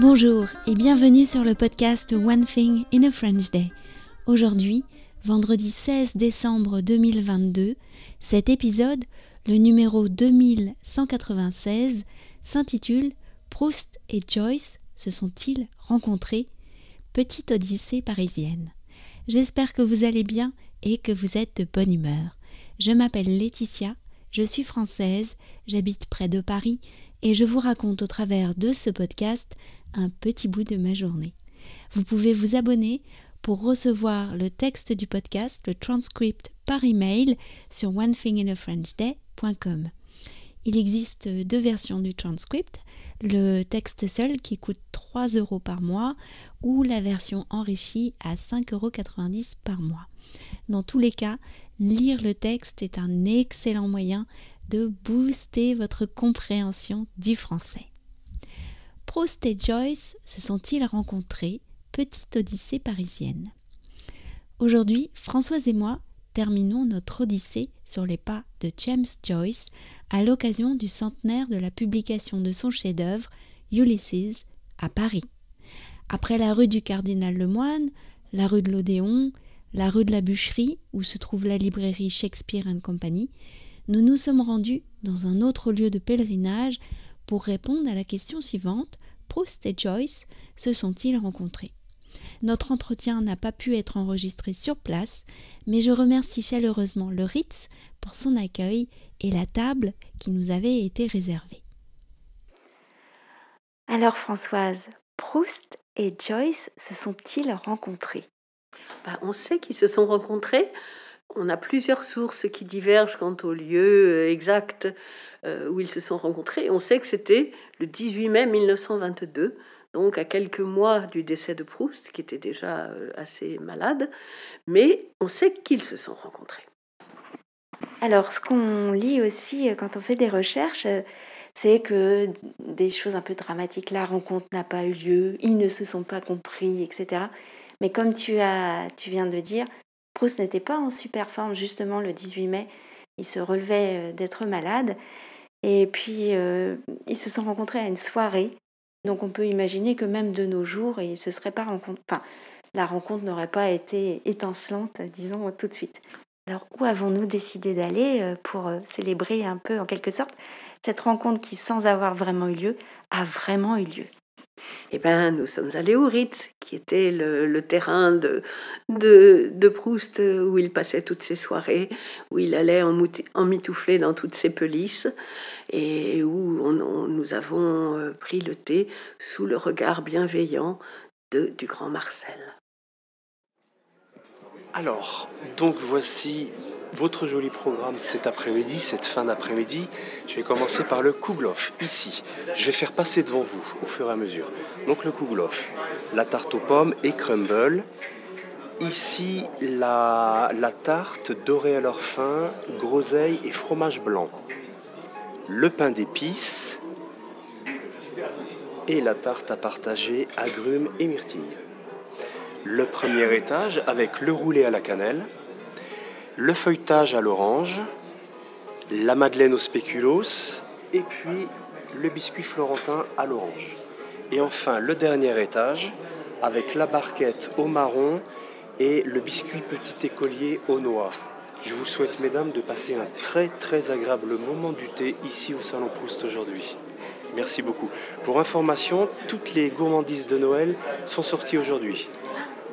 Bonjour et bienvenue sur le podcast One Thing in a French Day. Aujourd'hui, vendredi 16 décembre 2022, cet épisode, le numéro 2196, s'intitule Proust et Joyce se sont-ils rencontrés? Petite odyssée parisienne. J'espère que vous allez bien et que vous êtes de bonne humeur. Je m'appelle Laetitia, je suis française, j'habite près de Paris et je vous raconte au travers de ce podcast un petit bout de ma journée. Vous pouvez vous abonner pour recevoir le texte du podcast, le transcript par email sur onethinginafrenchday.com. Il existe deux versions du transcript, le texte seul qui coûte 3 euros par mois ou la version enrichie à 5,90 euros par mois. Dans tous les cas, lire le texte est un excellent moyen de booster votre compréhension du français. Proust et Joyce se sont-ils rencontrés Petite odyssée parisienne? Aujourd'hui, Françoise et moi terminons notre odyssée sur les pas de James Joyce à l'occasion du centenaire de la publication de son chef-d'œuvre Ulysses à Paris. Après la rue du Cardinal Lemoine, la rue de l'Odéon, la rue de la Bûcherie, où se trouve la librairie Shakespeare Company, nous nous sommes rendus dans un autre lieu de pèlerinage pour répondre à la question suivante. Proust et Joyce se sont-ils rencontrés? Notre entretien n'a pas pu être enregistré sur place, mais je remercie chaleureusement le Ritz pour son accueil et la table qui nous avait été réservée. Alors Françoise, Proust et Joyce se sont-ils rencontrés? Bah, On sait qu'ils se sont rencontrés. On a plusieurs sources qui divergent quant au lieu euh, exact euh, où ils se sont rencontrés. On sait que c'était le 18 mai 1922, donc à quelques mois du décès de Proust, qui était déjà euh, assez malade, mais on sait qu'ils se sont rencontrés. Alors, ce qu'on lit aussi quand on fait des recherches, c'est que des choses un peu dramatiques, la rencontre n'a pas eu lieu, ils ne se sont pas compris, etc. Mais comme tu, as, tu viens de dire, Proust n'était pas en super forme justement le 18 mai, il se relevait euh, d'être malade. Et puis, euh, ils se sont rencontrés à une soirée. Donc, on peut imaginer que même de nos jours, ils se seraient pas rencontrés. Enfin, la rencontre n'aurait pas été étincelante, disons, tout de suite. Alors, où avons-nous décidé d'aller euh, pour célébrer un peu, en quelque sorte, cette rencontre qui, sans avoir vraiment eu lieu, a vraiment eu lieu? Eh bien, nous sommes allés au Ritz, qui était le, terrain de, de, Proust où il passait toutes ses soirées, où il allait emmitoufler dans toutes ses pelisses, et où nous avons euh, pris le thé sous le regard bienveillant de, du grand Marcel. Alors, donc voici votre joli programme cet après-midi, cette fin d'après-midi. Je vais commencer par le Kouglof, ici. Je vais faire passer devant vous au fur et à mesure. Donc le Kouglof, la tarte aux pommes et crumble. Ici, la, tarte dorée à leur fin, groseille et fromage blanc. Le pain d'épices et la tarte à partager agrumes et myrtilles. Le premier étage avec le roulé à la cannelle le feuilletage à l'orange, la madeleine au spéculoos et puis le biscuit florentin à l'orange. Et enfin le dernier étage avec la barquette au marron et le biscuit petit écolier au noix. Je vous souhaite, mesdames, de passer un très très agréable moment du thé ici au Salon Proust aujourd'hui. Merci beaucoup. Pour information, toutes les gourmandises de Noël sont sorties aujourd'hui.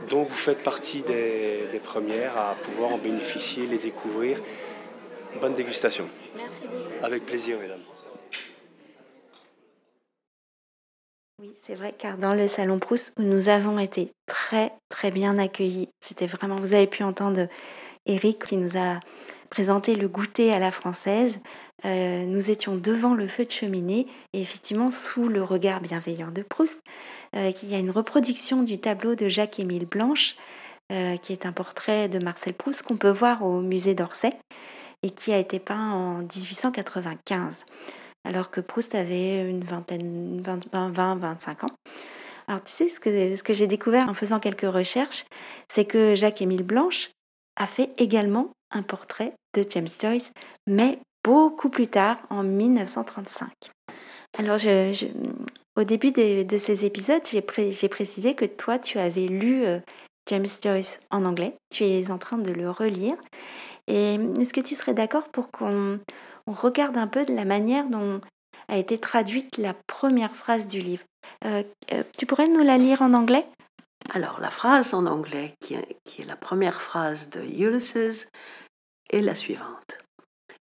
Donc vous faites partie des, premières à pouvoir en bénéficier, les découvrir. Bonne dégustation. Merci beaucoup. Avec plaisir, mesdames. Oui, c'est vrai, car dans le salon Proust, où nous avons été très très bien accueillis, c'était vraiment, vous avez pu entendre Eric qui nous a présenté le goûter à la française. Euh, nous étions devant le feu de cheminée et effectivement sous le regard bienveillant de Proust, euh, qu'il y a une reproduction du tableau de Jacques-Émile Blanche, euh, qui est un portrait de Marcel Proust qu'on peut voir au musée d'Orsay et qui a été peint en 1895, alors que Proust avait une vingtaine, 20, 25 ans. Alors tu sais, ce que j'ai découvert en faisant quelques recherches, c'est que Jacques-Émile Blanche a fait également un portrait de James Joyce, mais beaucoup plus tard, en 1935. Alors, au début de, ces épisodes, j'ai précisé que toi, tu avais lu euh, James Joyce en anglais. Tu es en train de le relire. Et est-ce que tu serais d'accord pour qu'on regarde un peu de la manière dont a été traduite la première phrase du livre? Euh, euh, Tu pourrais nous la lire en anglais? Alors, la phrase en anglais, qui est, la première phrase de Ulysses, est la suivante.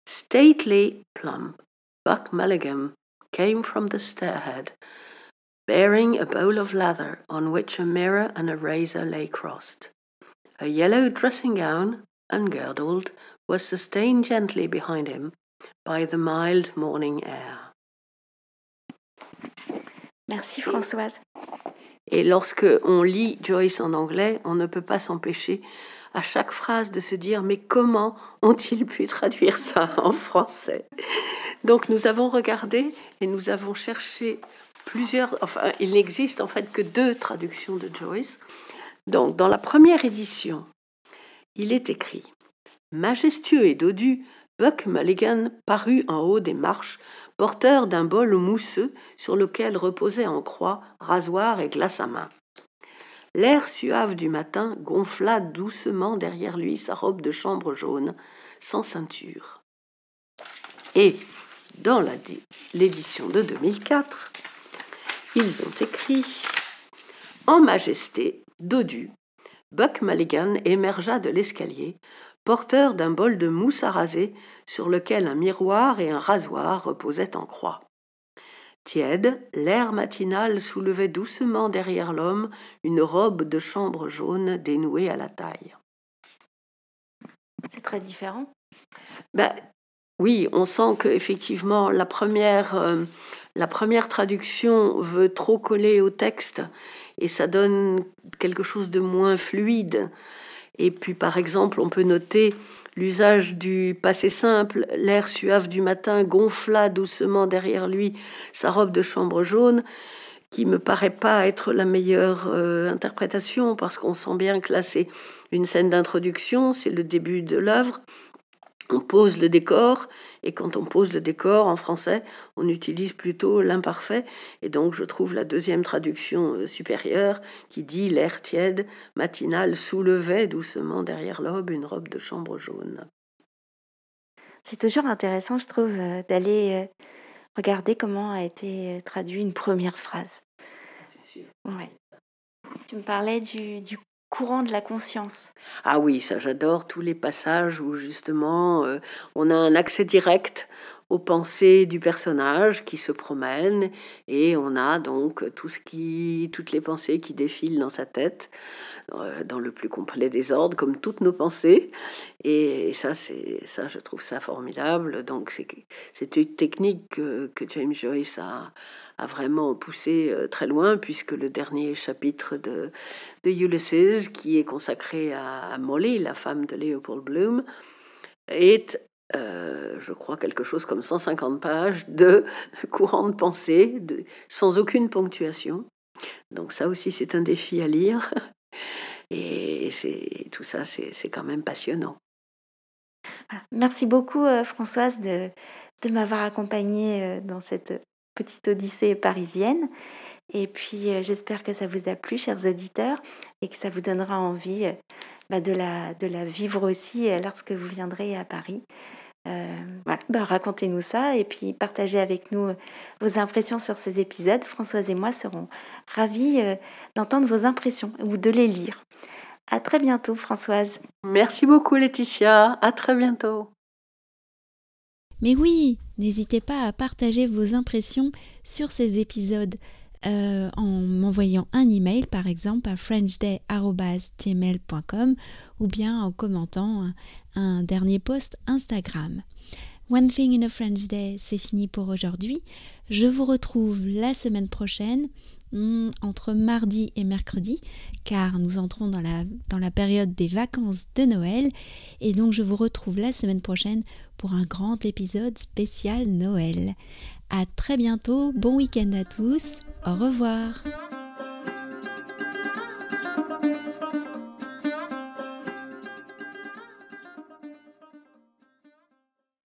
Stately, plump, Buck Mulligan came from the stairhead, bearing a bowl of leather on which a mirror and a razor lay crossed. A yellow dressing gown, ungirdled, was sustained gently behind him by the mild morning air. Merci Françoise. Et lorsque on lit Joyce en anglais, on ne peut pas s'empêcher à chaque phrase de se dire mais comment ont-ils pu traduire ça en français? Donc nous avons regardé et nous avons cherché plusieurs, enfin il n'existe en fait que deux traductions de Joyce. Donc dans la première édition, il est écrit Majestueux et dodu, Buck Mulligan parut en haut des marches, porteur d'un bol mousseux sur lequel reposait en croix rasoir et glace à main. L'air suave du matin gonfla doucement derrière lui sa robe de chambre jaune, sans ceinture. Et, dans l'édition de 2004, ils ont écrit En majesté, dodu, Buck Mulligan émergea de l'escalier, porteur d'un bol de mousse à raser sur lequel un miroir et un rasoir reposaient en croix. Tiède, l'air matinal soulevait doucement derrière l'homme une robe de chambre jaune dénouée à la taille. C'est très différent. Ben, oui, on sent que effectivement la première, euh, la première traduction veut trop coller au texte et ça donne quelque chose de moins fluide. Et puis par exemple, on peut noter L'usage du passé simple, l'air suave du matin gonfla doucement derrière lui sa robe de chambre jaune, qui me paraît pas être la meilleure euh, interprétation parce qu'on sent bien que là c'est une scène d'introduction, c'est le début de l'œuvre. On pose le décor, et quand on pose le décor en français, on utilise plutôt l'imparfait, et donc je trouve la deuxième traduction euh, supérieure qui dit l'air tiède, matinal, soulevait doucement derrière l'aube une robe de chambre jaune. C'est toujours intéressant, je trouve, euh, d'aller euh, regarder comment a été traduite une première phrase. C'est sûr. Ouais. Tu me parlais du, du courant de la conscience. Ah oui, ça j'adore tous les passages où justement euh, on a un accès direct aux pensées du personnage qui se promène et on a donc tout ce qui, toutes les pensées qui défilent dans sa tête euh, dans le plus complet désordre comme toutes nos pensées. Et, ça c'est ça je trouve ça formidable. Donc c'est une technique que, que James Joyce a a vraiment poussé euh, très loin, puisque le dernier chapitre de, de Ulysses, qui est consacré à, Molly, la femme de Leopold Bloom, est euh, je crois, quelque chose comme 150 pages de courant de pensée, sans aucune ponctuation. Donc ça aussi, c'est un défi à lire. Et c'est tout ça, c'est quand même passionnant. Merci beaucoup, euh, Françoise, de, m'avoir accompagnée dans cette petite odyssée parisienne. Et puis, euh, j'espère que ça vous a plu, chers auditeurs, et que ça vous donnera envie euh, bah, de, la, de la vivre aussi euh, lorsque vous viendrez à Paris. Bah, racontez-nous ça et puis partagez avec nous vos impressions sur ces épisodes. Françoise et moi serons ravis d'entendre vos impressions ou de les lire. À très bientôt, Françoise. Merci beaucoup, Laetitia. À très bientôt. Mais oui, n'hésitez pas à partager vos impressions sur ces épisodes euh, en m'envoyant un email par exemple à frenchday.gmail.com ou bien en commentant un, un dernier post Instagram. One Thing in a French Day, c'est fini pour aujourd'hui. Je vous retrouve la semaine prochaine Hmm, entre mardi et mercredi, car nous entrons dans la, dans la période des vacances de Noël, et donc je vous retrouve la semaine prochaine pour un grand épisode spécial Noël. À très bientôt, bon week-end à tous, au revoir.